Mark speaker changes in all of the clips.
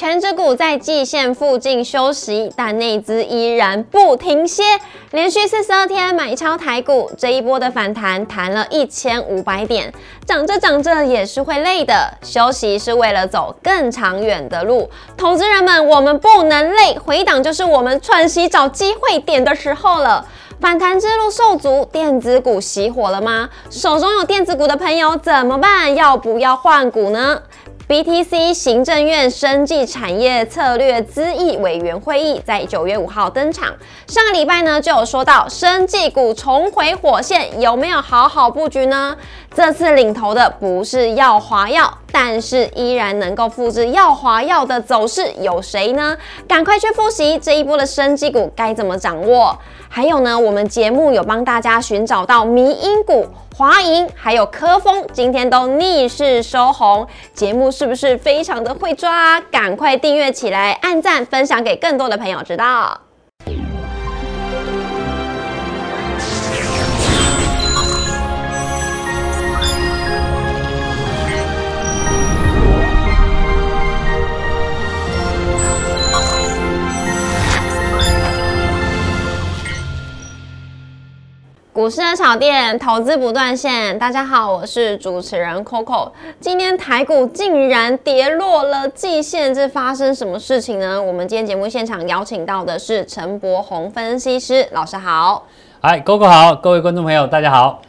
Speaker 1: 全指股在季线附近休息，但内资依然不停歇，连续四十二天买超台股，这一波的反弹弹了一千五百点，涨着涨着也是会累的，休息是为了走更长远的路。投资人们，我们不能累，回档就是我们喘息找机会点的时候了。反弹之路受阻，电子股熄火了吗？手中有电子股的朋友怎么办？要不要换股呢？BTC 行政院生技产业策略咨议委员会议在九月五号登场。上个礼拜呢就有说到，生技股重回火线，有没有好好布局呢？这次领头的不是药华药，但是依然能够复制药华药的走势，有谁呢？赶快去复习这一波的生技股该怎么掌握。还有呢，我们节目有帮大家寻找到迷因股。华银还有科峰今天都逆势收红，节目是不是非常的会抓？赶快订阅起来，按赞分享给更多的朋友知道。股市的炒店，投资不断线。大家好，我是主持人 Coco。今天台股竟然跌落了季线，这发生什么事情呢？我们今天节目现场邀请到的是陈柏宏分析师老师，好。
Speaker 2: 嗨，Coco 好，各位观众朋友，大家好。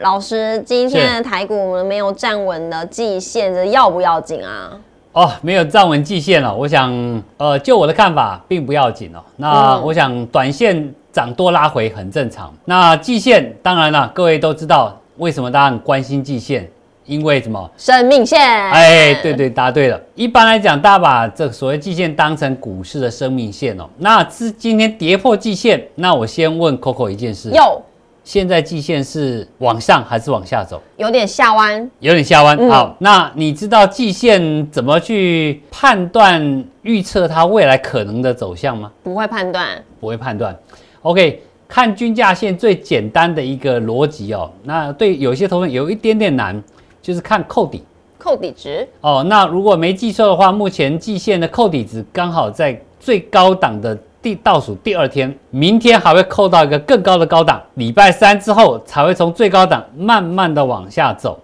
Speaker 1: 老师，今天的台股没有站稳的季线，这要不要紧啊？
Speaker 2: 哦，没有站稳季线了。我想，呃，就我的看法，并不要紧哦。那我想，短线。涨多拉回很正常。那季线当然了，各位都知道为什么大家很关心季线，因为什么？
Speaker 1: 生命线。
Speaker 2: 哎，对对，答对了。一般来讲，大家把这所谓季线当成股市的生命线哦。那是今天跌破季线，那我先问 Coco 一件事。
Speaker 1: 有。
Speaker 2: 现在季线是往上还是往下走？
Speaker 1: 有点下弯。
Speaker 2: 有点下弯。好，那你知道季线怎么去判断、预测它未来可能的走向吗？
Speaker 1: 不会判断。
Speaker 2: 不会判断。OK，看均价线最简单的一个逻辑哦，那对有些投资有一点点难，就是看扣底，
Speaker 1: 扣底值
Speaker 2: 哦。那如果没记错的话，目前季线的扣底值刚好在最高档的第倒数第二天，明天还会扣到一个更高的高档，礼拜三之后才会从最高档慢慢的往下走。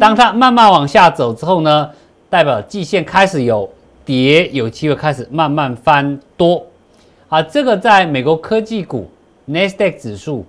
Speaker 2: 当它慢慢往下走之后呢，代表季线开始有跌，有机会开始慢慢翻多。啊，这个在美国科技股 Nasdaq 指数。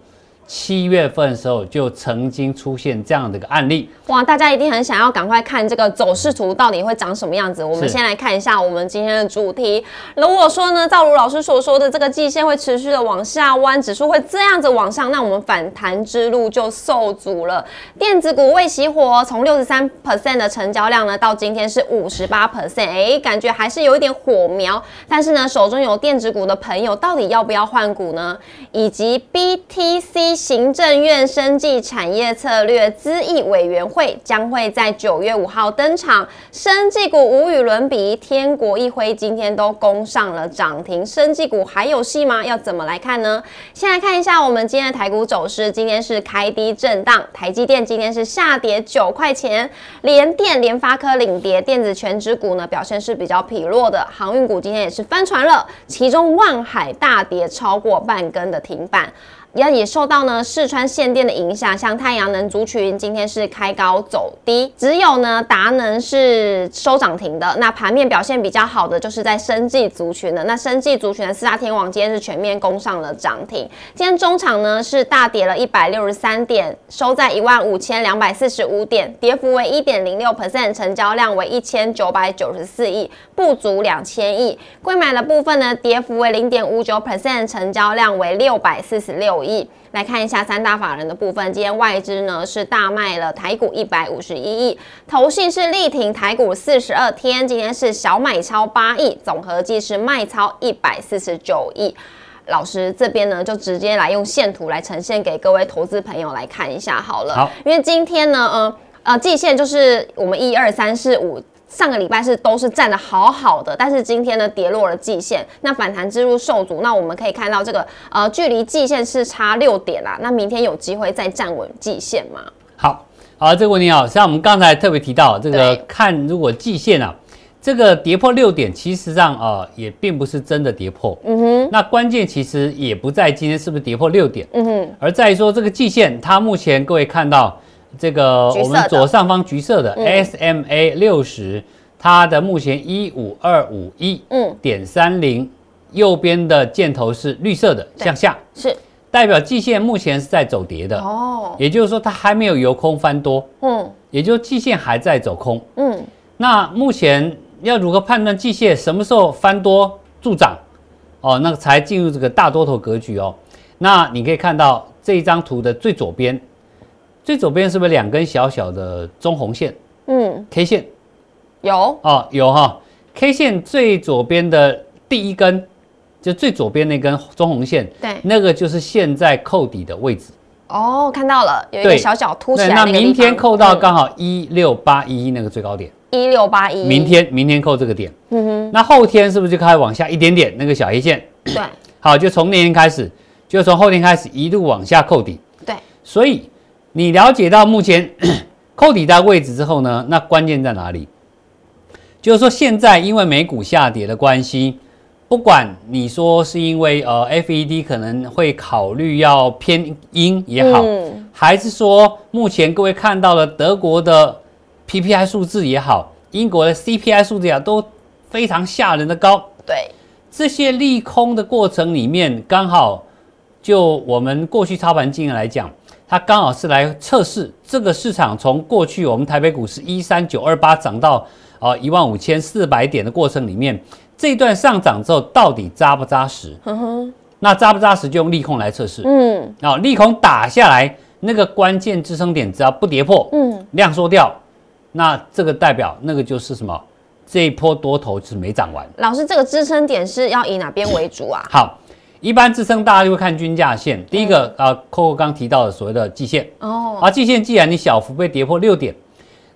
Speaker 2: 七月份的时候就曾经出现这样的一个案例，
Speaker 1: 哇！大家一定很想要赶快看这个走势图到底会长什么样子。我们先来看一下我们今天的主题。如果说呢，赵如老师所说的这个季线会持续的往下弯，指数会这样子往上，那我们反弹之路就受阻了。电子股未熄火，从六十三 percent 的成交量呢，到今天是五十八 percent，哎，感觉还是有一点火苗。但是呢，手中有电子股的朋友，到底要不要换股呢？以及 BTC。行政院生技产业策略咨议委员会将会在九月五号登场，生技股无与伦比，天国一辉今天都攻上了涨停，生技股还有戏吗？要怎么来看呢？先来看一下我们今天的台股走势，今天是开低震荡，台积电今天是下跌九块钱，联电、联发科领跌，电子全指股呢表现是比较疲弱的，航运股今天也是翻船了，其中万海大跌超过半根的停板。也也受到呢四川限电的影响，像太阳能族群今天是开高走低，只有呢达能是收涨停的。那盘面表现比较好的就是在生技族群的，那生技族群的四大天王今天是全面攻上了涨停。今天中场呢是大跌了一百六十三点，收在一万五千两百四十五点，跌幅为一点零六 percent，成交量为一千九百九十四亿，不足两千亿。贵买的部分呢，跌幅为零点五九 percent，成交量为六百四十六。亿来看一下三大法人的部分，今天外资呢是大卖了台股一百五十一亿，投信是力挺台股四十二天，今天是小买超八亿，总合计是卖超一百四十九亿。老师这边呢就直接来用线图来呈现给各位投资朋友来看一下好了，
Speaker 2: 好，
Speaker 1: 因为今天呢，呃呃，季线就是我们一二三四五。上个礼拜是都是站的好好的，但是今天呢跌落了季线，那反弹之路受阻。那我们可以看到这个呃距离季线是差六点啦，那明天有机会再站稳季线吗？
Speaker 2: 好，好，这个问题好，像我们刚才特别提到这个看如果季线啊。这个跌破六点，其实上啊、呃也并不是真的跌破。
Speaker 1: 嗯哼，
Speaker 2: 那关键其实也不在今天是不是跌破六点，
Speaker 1: 嗯哼，
Speaker 2: 而在于说这个季线，它目前各位看到这个我们左上方橘色的
Speaker 1: 嗯。
Speaker 2: SMA 六十，它的目前一五二五一
Speaker 1: 嗯，
Speaker 2: 点三零，右边的箭头是绿色的向下，
Speaker 1: 是。
Speaker 2: 代表季线目前是在走跌的，
Speaker 1: 哦，
Speaker 2: 也就是说它还没有由空翻多，
Speaker 1: 嗯。
Speaker 2: 也就是季线还在走空。
Speaker 1: 嗯，
Speaker 2: 那目前要如何判断季线什么时候翻多助涨？哦，那个才进入这个大多头格局哦。那你可以看到这一张图的最左边，最左边是不是两根小小的中红线
Speaker 1: 嗯
Speaker 2: ，K 线？
Speaker 1: 有，
Speaker 2: 哦，有哈、K 线最左边的第一根，就最左边那根中红线，
Speaker 1: 对，
Speaker 2: 那个就是现在扣底的位置。
Speaker 1: 哦，看到了，有一个小小凸起来
Speaker 2: 那。明天扣到刚好一六八一那个最高点，
Speaker 1: 一六八一，
Speaker 2: 明，天明天扣这个点。
Speaker 1: 嗯哼，
Speaker 2: 那后天是不是就开始往下一点点？那个小黑线，
Speaker 1: 对
Speaker 2: 好，就从那天开始，就从后天开始一路往下扣底。
Speaker 1: 对，
Speaker 2: 所以你了解到目前 扣底的位置之后呢，那关键在哪里？就是说现在因为美股下跌的关系，不管你说是因为呃 FED 可能会考虑要偏鹰也好，
Speaker 1: 嗯
Speaker 2: 还是说目前各位看到了德国的 PPI 数字也好，英国的 CPI 数字也好，都非常吓人的高。
Speaker 1: 对，
Speaker 2: 这些利空的过程里面，刚好就我们过去操盘经验来讲，它刚好是来测试这个市场从过去我们台北股市一三九二八涨到呃一万五千四百点的过程里面，这一段上涨之后到底扎不扎实？
Speaker 1: 哼哼，
Speaker 2: 那扎不扎实就用利空来测试。
Speaker 1: 嗯
Speaker 2: 啊，利空打下来，那个关键支撑点只要不跌破，
Speaker 1: 嗯，
Speaker 2: 量缩掉，那这个代表那个就是什么？这一波多头是没涨完。
Speaker 1: 老师，这个支撑点是要以哪边为主啊？
Speaker 2: 好，一般支撑大家就会看均价线。第一个啊，Coco 刚提到的所谓的季线
Speaker 1: 哦，
Speaker 2: 啊，季线既然你小幅被跌破六点，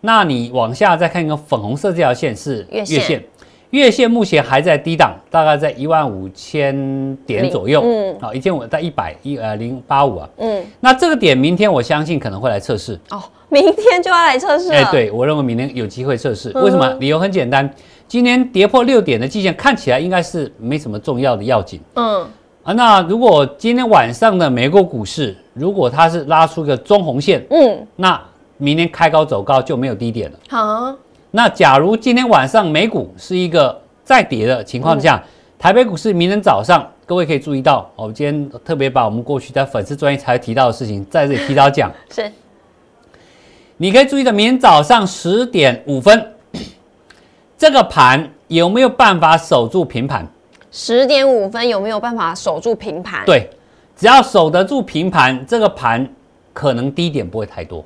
Speaker 2: 那你往下再看一个粉红色这条线是
Speaker 1: 月线
Speaker 2: 月线目前还在低档，大概在一万五千点左右，
Speaker 1: 嗯
Speaker 2: 好，一千五在一百一呃零八五啊。
Speaker 1: 嗯，
Speaker 2: 那这个点明天我相信可能会来测试。
Speaker 1: 哦，明天就要来测试了。
Speaker 2: 哎，，对我认为明天有机会测试。
Speaker 1: 嗯
Speaker 2: 为什么？理由很简单，今天跌破六点的季线看起来应该是没什么重要的要紧。
Speaker 1: 嗯，
Speaker 2: 啊，那如果今天晚上的美国股市，如果它是拉出一个中红线，
Speaker 1: 嗯，
Speaker 2: 那明天开高走高就没有低点了。
Speaker 1: 好，
Speaker 2: 那假如今天晚上美股是一个再跌的情况下，台北股市明天早上，各位可以注意到，哦，我今天特别把我们过去在粉丝专业才提到的事情，在这里提早讲。
Speaker 1: 是，
Speaker 2: 你可以注意到，明天早上十点五分，这个盘有没有办法守住平盘？
Speaker 1: 十点五分有没有办法守住平盘？，
Speaker 2: 对，只要守得住平盘，这个盘可能低点不会太多。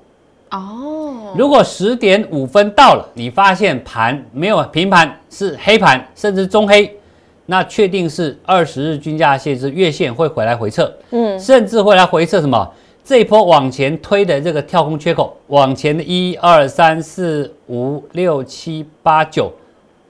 Speaker 1: 哦，
Speaker 2: 如果十点五分到了，你发现盘没有平盘，是黑盘，甚至中黑，那确定是二十日均价线是月线会回来回撤，
Speaker 1: 嗯，
Speaker 2: 甚至会来回撤什么？这一波往前推的这个跳空缺口，往前的一二三四五六七八九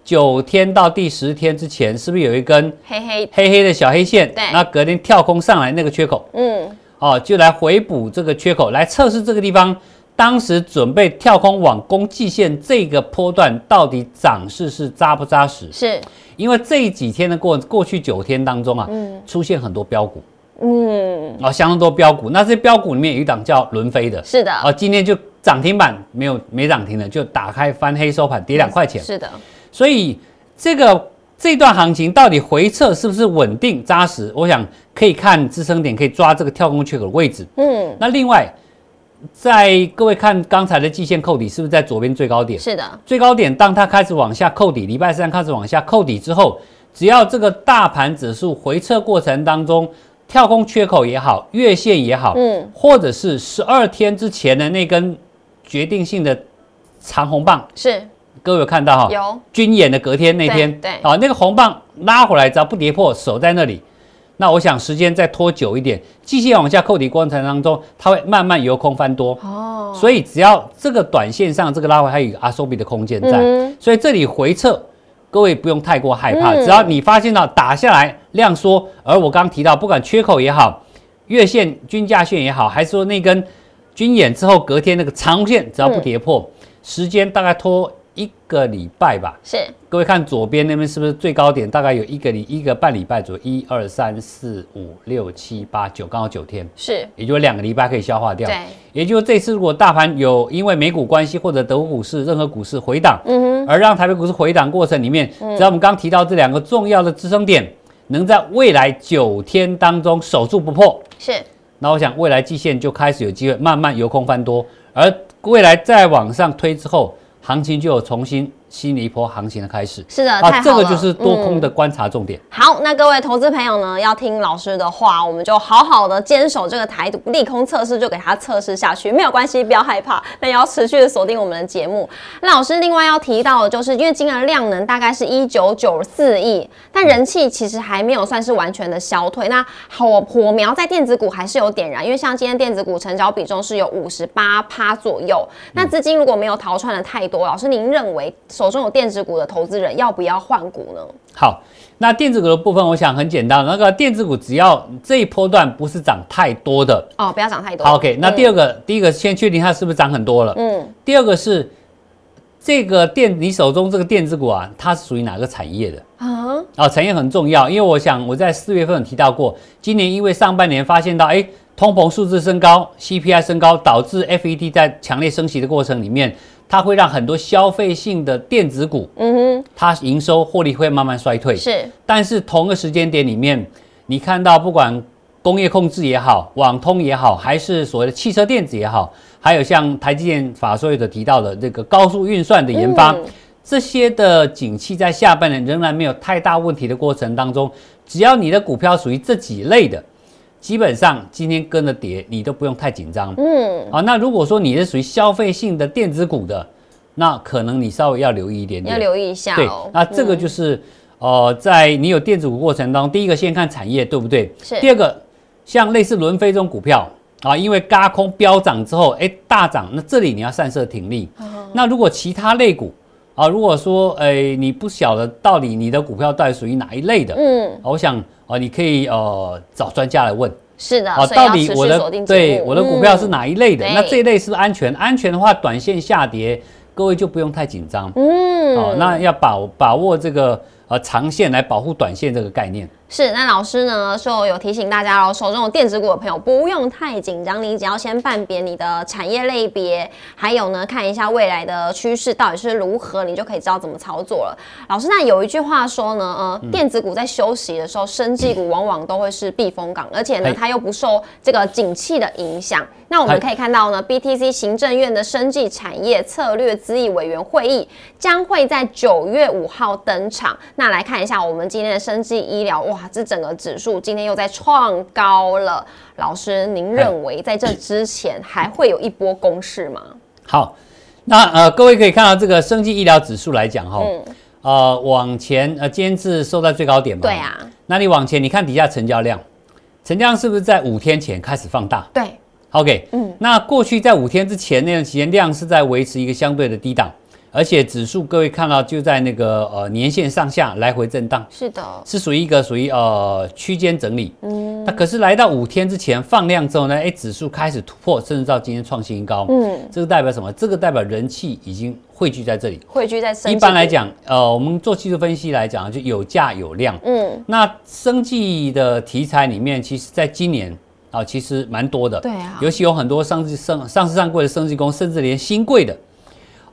Speaker 2: 九天到第十天之前，是不是有一根
Speaker 1: 黑黑，
Speaker 2: 黑黑的小黑线？
Speaker 1: 对
Speaker 2: 那隔天跳空上来那个缺口，
Speaker 1: 嗯，
Speaker 2: 哦，就来回补这个缺口，来测试这个地方。当时准备跳空往攻季线这个波段，到底涨势是扎不扎实？
Speaker 1: 是，
Speaker 2: 因为这几天的过过去九天当中啊，
Speaker 1: 嗯
Speaker 2: 出现很多标股
Speaker 1: 嗯，
Speaker 2: 啊、相当多标股。那这些标股里面有一档叫轮飞的，
Speaker 1: 是的，
Speaker 2: 啊、今天就涨停板没有没涨停的，就打开翻黑收盘，跌两块钱。
Speaker 1: 是的，
Speaker 2: 所以这个这段行情到底回撤是不是稳定扎实？我想可以看支撑点，可以抓这个跳空缺口的位置。
Speaker 1: 嗯，
Speaker 2: 那另外，在各位看刚才的季线扣底，是不是在左边最高点？
Speaker 1: 是的，
Speaker 2: 最高点当它开始往下扣底，礼拜三开始往下扣底之后，只要这个大盘指数回撤过程当中，跳空缺口也好，月线也好，
Speaker 1: 嗯，
Speaker 2: 或者是十二天之前的那根决定性的长红棒，
Speaker 1: 是
Speaker 2: 各位有看到哈？
Speaker 1: 有，
Speaker 2: 军演的隔天那天，
Speaker 1: 对对。
Speaker 2: 啊，那个红棒拉回来，只要不跌破，守在那里，那我想时间再拖久一点，继续往下扣底过程当中，它会慢慢由空翻多，
Speaker 1: 哦，
Speaker 2: 所以只要这个短线上这个拉回还有阿收比的空间在，
Speaker 1: 嗯
Speaker 2: 所以这里回撤。各位不用太过害怕，
Speaker 1: 嗯。
Speaker 2: 只要你发现到打下来量缩，而我刚刚提到，不管缺口也好，月线均价线也好，还是说那根均演之后隔天那个长红线，只要不跌破，时间大概拖一个礼拜吧。
Speaker 1: 是。
Speaker 2: 各位看左边那边是不是最高点？大概有一个礼一个半礼拜左右，一二三四五六七八九，刚好九天，
Speaker 1: 是，
Speaker 2: 也就是两个礼拜可以消化掉。
Speaker 1: 对，
Speaker 2: 也就是这次如果大盘有因为美股关系或者德国股市任何股市回档，
Speaker 1: 嗯哼，
Speaker 2: 而让台北股市回档过程里面，只要我们刚提到这两个重要的支撑点，能在未来九天当中守住不破，
Speaker 1: 是。
Speaker 2: 那我想未来季线就开始有机会慢慢由空翻多，而未来再往上推之后，行情就有重新新的一波行情的开始。
Speaker 1: 是的，啊，
Speaker 2: 这个就是多空
Speaker 1: 嗯
Speaker 2: 的观察重点。
Speaker 1: 好，那各位投资朋友呢，要听老师的话，我们就好好的坚守这个台独利空测试，就给它测试下去，没有关系，不要害怕，那也要持续的锁定我们的节目。那老师另外要提到的就是，因为今年的量能大概是一九九四亿，但人气其实还没有算是完全的消退。那火火苗在电子股还是有点燃，因为像今天电子股成交比重是有五十八趴左右。那资金如果没有逃窜的太多，老师您认为手中有电子股的投资人要不要换股呢？
Speaker 2: 好，那电子股的部分，我想很简单，那个电子股只要这一波段不是涨太多的
Speaker 1: 哦，不要涨太多。
Speaker 2: 好，OK。那
Speaker 1: 嗯
Speaker 2: 第二个，第一个先确定它是不是涨很多了。
Speaker 1: 嗯，
Speaker 2: 第二个是这个电，你手中这个电子股啊，它是属于哪个产业的？
Speaker 1: 啊，
Speaker 2: 啊，产业很重要，因为我想我在四月份有提到过，今年因为上半年发现到，哎，通膨数字升高，CPI 升高，导致 FED 在强烈升息的过程里面，它会让很多消费性的电子股，
Speaker 1: 嗯哼。
Speaker 2: 它营收获利会慢慢衰退，。
Speaker 1: 是。
Speaker 2: 但是同个时间点里面，你看到不管工业控制也好，网通也好，还是所谓的汽车电子也好，还有像台积电法所有的提到的这个高速运算的研发，
Speaker 1: 嗯。
Speaker 2: 这些的景气在下半年仍然没有太大问题的过程当中，只要你的股票属于这几类的，基本上今天跟着跌，你都不用太紧张。
Speaker 1: 嗯，
Speaker 2: 啊，那如果说你是属于消费性的电子股的，那可能你稍微要留意一点点。
Speaker 1: 要留意一下
Speaker 2: 对
Speaker 1: 哦。，
Speaker 2: 那这个就是、呃，在你有电子股过程当中，第一个先看产业，对不对？
Speaker 1: 是
Speaker 2: 第二个，像类似轮飞这种股票啊，因为嘎空飙涨之后，哎，大涨，那这里你要散射停利。那如果其他类股啊，如果说哎你不晓得到底你的股票到底属于哪一类的，
Speaker 1: 嗯，
Speaker 2: 我想啊，你可以呃找专家来问。
Speaker 1: 是的，
Speaker 2: 啊，
Speaker 1: 所以要持
Speaker 2: 到底我的对我的股票是
Speaker 1: 嗯
Speaker 2: 哪一类的？
Speaker 1: 对
Speaker 2: 那这一类是不是安全？安全的话，短线下跌，各位就不用太紧张。
Speaker 1: 嗯，
Speaker 2: 哦，那要把把握这个呃长线来保护短线这个概念。
Speaker 1: 是，那老师呢就有提醒大家喽，手中有电子股的朋友不用太紧张，你只要先判别你的产业类别，还有呢看一下未来的趋势到底是如何，你就可以知道怎么操作了。老师，那有一句话说呢，呃，
Speaker 2: 嗯
Speaker 1: 电子股在休息的时候，生技股往往都会是避风港，而且呢它又不受这个景气的影响。那我们可以看到呢，BTC 行政院的生技产业策略咨议委员会议将会在九月五号登场。那来看一下我们今天的生技医疗，哇，这整个指数今天又在创高了。老师，您认为在这之前还会有一波攻势吗？
Speaker 2: 好，那呃各位可以看到这个生技医疗指数来讲哈、
Speaker 1: 嗯，
Speaker 2: 呃往前呃今天是收在最高点嘛？
Speaker 1: 对。啊，
Speaker 2: 那你往前你看底下成交量，成交量是不是在五天前开始放大
Speaker 1: 对
Speaker 2: ，？OK，
Speaker 1: 嗯，
Speaker 2: 那过去在五天之前那段时间量是在维持一个相对的低档，而且指数各位看到就在那个呃年线上下来回震荡。
Speaker 1: 是的，
Speaker 2: 是属于一个属于呃区间整理，
Speaker 1: 嗯
Speaker 2: 那可是来到五天之前放量之后呢，哎，指数开始突破，甚至到今天创新高，
Speaker 1: 嗯，
Speaker 2: 这个代表什么？这个代表人气已经汇聚在这里。
Speaker 1: 汇聚在生
Speaker 2: 一般来，讲，呃，我们做技术分析来讲，就有价有量。
Speaker 1: 嗯，
Speaker 2: 那生技的题材里面，其实在今年啊、其实蛮多的。
Speaker 1: 对啊
Speaker 2: 尤其有很多上市上上市上柜的生技公司，甚至连新贵的，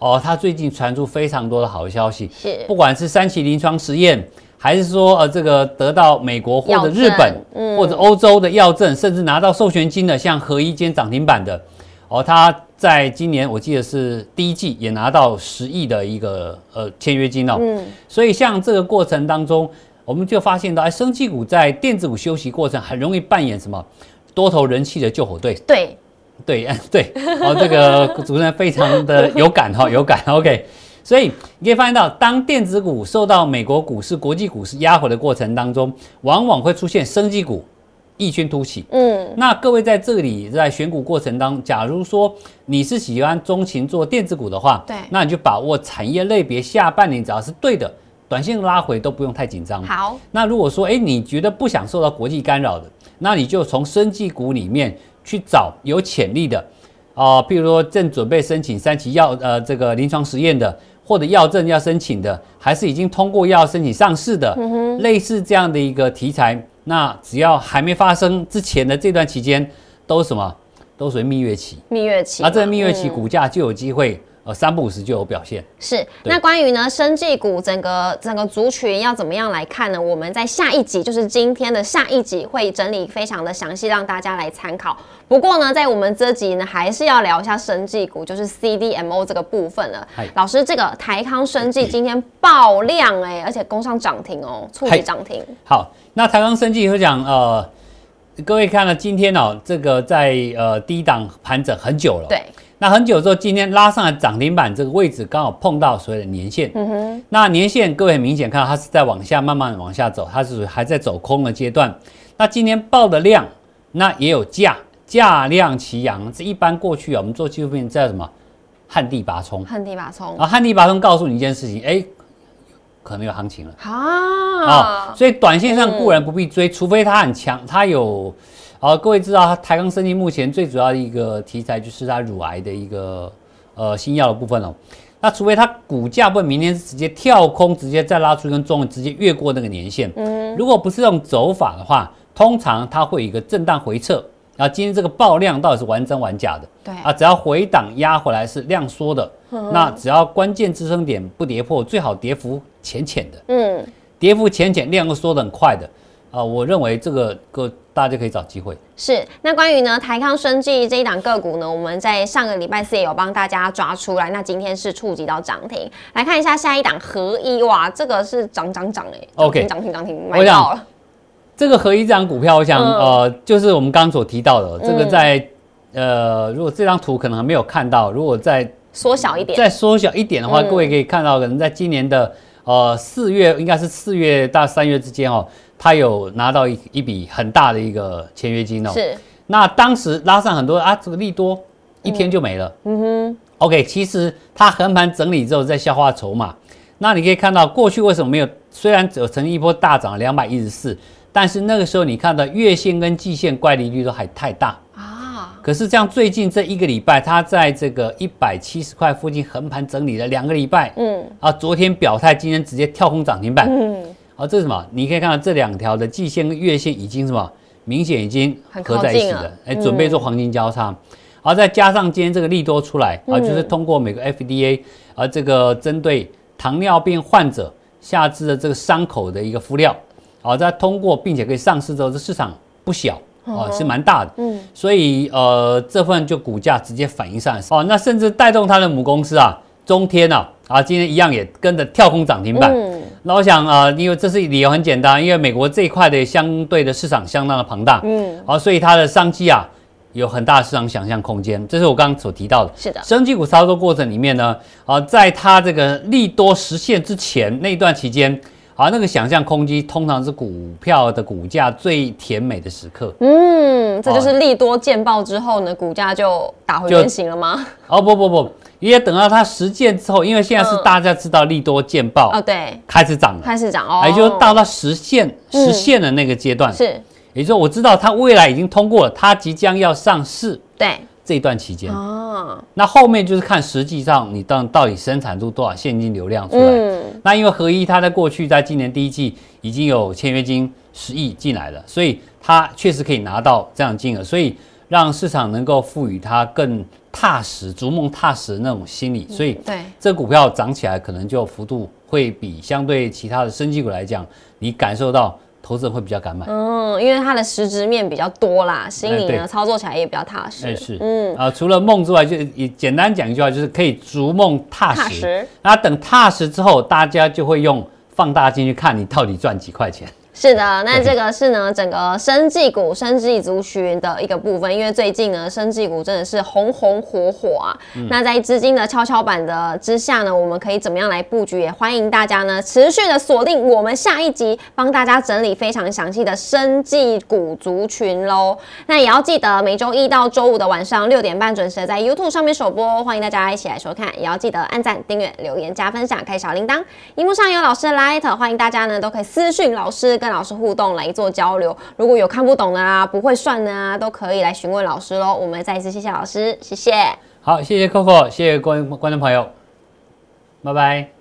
Speaker 2: 哦，它最近传出非常多的好消息。
Speaker 1: 是
Speaker 2: 不管是三期临床实验，还是说呃这个得到美国或者日本
Speaker 1: 嗯
Speaker 2: 或者欧洲的药证，甚至拿到授权金的，像合一间涨停板的，哦，它在今年我记得是第一季也拿到十亿的一个呃签约金哦，
Speaker 1: 嗯，
Speaker 2: 所以像这个过程当中，我们就发现到，哎，生技股在电子股休息过程很容易扮演什么多头人气的救火队。
Speaker 1: 对，
Speaker 2: 对，哎 对，哦，这个主持人非常的有感哈、有感，OK。所以你可以发现到，当电子股受到美国股市、国际股市压回的过程当中，往往会出现生技股异军突起。
Speaker 1: 嗯，
Speaker 2: 那各位在这里在选股过程当中，假如说你是喜欢钟情做电子股的话，
Speaker 1: 对
Speaker 2: 那你就把握产业类别下半年只要是对的，短线拉回都不用太紧张。
Speaker 1: 好，
Speaker 2: 那如果说，哎，你觉得不想受到国际干扰的，那你就从生技股里面去找有潜力的，啊、譬如说正准备申请三期药呃这个临床实验的，或者药证要申请的，还是已经通过药申请上市的，类似这样的一个题材，那只要还没发生之前的这段期间，都什么？都属于蜜月期。
Speaker 1: 蜜月期，
Speaker 2: 而这个蜜月期
Speaker 1: 嗯
Speaker 2: 股价就有机会，呃，三不五时就有表现。
Speaker 1: 是，那关于呢生技股整个整个族群要怎么样来看呢？我们在下一集，就是今天的下一集会整理非常的详细，让大家来参考。不过呢，在我们这集呢，还是要聊一下生技股，就是 CDMO 这个部分了
Speaker 2: 嗨。
Speaker 1: 老师，这个台康生技今天爆量哎、而且攻上涨停哦，触及
Speaker 2: 嗨
Speaker 1: 涨停。
Speaker 2: 好，那台康生技会讲，呃，各位看了今天哦，这个在呃低档盘整很久了，
Speaker 1: 对，
Speaker 2: 那很久之后，今天拉上来涨停板这个位置，刚好碰到所谓的年线。
Speaker 1: 嗯哼，
Speaker 2: 那年线各位很明显看到它是在往下慢慢往下走，它是还在走空的阶段。那今天报的量，那也有价，价量齐扬。这一般过去啊，我们做技术分析叫什么？旱地拔葱。
Speaker 1: 旱地拔葱
Speaker 2: 啊，旱地拔葱告诉你一件事情，哎，可能有行情了。啊、
Speaker 1: 啊，
Speaker 2: 所以短线上固然不必追，除非它很强，它有，啊，各位知道，它台钢生技目前最主要的一个题材就是它乳癌的一个呃新药的部分哦。那除非它股价不明天是直接跳空，直接再拉出一根中，直接越过那个年线。嗯，如果不是这种走法的话，通常它会有一个震荡回撤。然后今天这个爆量到底是玩真玩假的？
Speaker 1: 对
Speaker 2: 啊，只要回档压回来是量缩的，那只要关键支撑点不跌破，最好跌幅浅浅的。
Speaker 1: 嗯，
Speaker 2: 跌幅浅浅，量又缩得很快的，啊、我认为这个个大家就可以找机会。
Speaker 1: 是，那关于呢台康生技这一档个股呢，我们在上个礼拜四也有帮大家抓出来，那今天是触及到涨停。来看一下下一档合一，哇，这个是涨涨涨哎
Speaker 2: OK
Speaker 1: 涨停涨停，买到了，
Speaker 2: 这个合一这张股票，我想、
Speaker 1: 嗯。
Speaker 2: 呃，就是我们刚刚所提到的，这个
Speaker 1: 嗯。
Speaker 2: 在、呃，如果这张图可能还没有看到，如果再
Speaker 1: 缩小一点，
Speaker 2: 再缩小一点的话，
Speaker 1: 嗯。
Speaker 2: 各位可以看到，可能在今年的呃四月，应该是四月到三月之间哦，它有拿到一一笔很大的一个签约金哦。
Speaker 1: 是，
Speaker 2: 那当时拉上很多啊，这个利多一天就没了。
Speaker 1: 嗯哼
Speaker 2: ，OK，其实它横盘整理之后再消化筹码，那你可以看到过去为什么没有？虽然有曾经一波大涨两百一十四，但是那个时候你看到月线跟季线乖离率都还太大。
Speaker 1: 啊，
Speaker 2: 可是这样最近这一个礼拜，它在这个一百七十块附近横盘整理了两个礼拜，
Speaker 1: 嗯
Speaker 2: 啊，昨天表态，今天直接跳空涨停板。
Speaker 1: 嗯，
Speaker 2: 啊，这是什么？你可以看到这两条的季线跟月线已经什么？明显已经合在一起了，哎，准备做黄金交叉。然后再加上今天这个利多出来啊，就是通过美国 FDA 啊这个针对糖尿病患者下肢的这个伤口的一个敷料，啊，再通过并且可以上市之后，这市场不小啊，是蛮大的。
Speaker 1: 嗯，
Speaker 2: 所以呃这份就股价直接反映上来。哦，那甚至带动它的母公司啊中天啊啊今天一样也跟着跳空涨停板。
Speaker 1: 嗯，
Speaker 2: 那我想啊、呃因为这是理由很简单，因为美国这一块的相对的市场相当的庞大，
Speaker 1: 嗯，
Speaker 2: 好、所以它的商机啊有很大的市场想象空间，这是我刚刚所提到的。
Speaker 1: 是的，
Speaker 2: 生技股操作过程里面呢，啊，在它这个利多实现之前那一段期间，啊，那个想象空间通常是股票的股价最甜美的时刻。
Speaker 1: 嗯，这就是利多见报之后呢，股价就打回原形了吗？
Speaker 2: 哦不不不，也等到它实践之后，因为现在是
Speaker 1: 嗯。
Speaker 2: 大家知道利多见报、
Speaker 1: 哦，对，
Speaker 2: 开始涨了，
Speaker 1: 开始涨哦，
Speaker 2: 也就是到它实现
Speaker 1: 嗯。
Speaker 2: 实现的那个阶段。
Speaker 1: 是，
Speaker 2: 也就是，我知道它未来已经通过了，它即将要上市
Speaker 1: 对，
Speaker 2: 这一段期间，
Speaker 1: 哦，
Speaker 2: 那后面就是看实际上你到到底生产出多少现金流量出来。
Speaker 1: 嗯，
Speaker 2: 那因为合一它在过去在今年第一季已经有签约金十亿进来了，所以它确实可以拿到这样金额，所以让市场能够赋予它更踏实、逐梦踏实的那种心理，所以
Speaker 1: 对，
Speaker 2: 这股票涨起来可能就幅度会比相对其他的升级股来讲，你感受到投资人会比较敢买。
Speaker 1: 嗯，因为它的实质面比较多啦，心里呢操作起来也比较踏实。
Speaker 2: 哎是，
Speaker 1: 嗯，
Speaker 2: 啊，除了梦之外，就也简单讲一句话，就是可以逐梦踏实。
Speaker 1: 踏实
Speaker 2: 那等踏实之后，大家就会用放大镜去看你到底赚几块钱。
Speaker 1: 是的，那这个是呢整个生技股、生技族群的一个部分，因为最近呢生技股真的是红红火火啊。
Speaker 2: 嗯
Speaker 1: 那在资金的跷跷板的之下呢，我们可以怎么样来布局？也欢迎大家呢持续的锁定我们下一集，帮大家整理非常详细的生技股族群喽。那也要记得每周一到周五的晚上六点半准时地在 YouTube 上面首播，欢迎大家一起来收看。也要记得按赞、订阅、留言、加分享、开小铃铛。荧幕上有老师的 Light，欢迎大家呢都可以私讯老师，跟老师互动来做交流。如果有看不懂的啊、不会算的啊，都可以来询问老师喽。我们再一次谢谢老师，谢谢。
Speaker 2: 好，谢谢 Coco，谢谢观观众朋友。拜拜。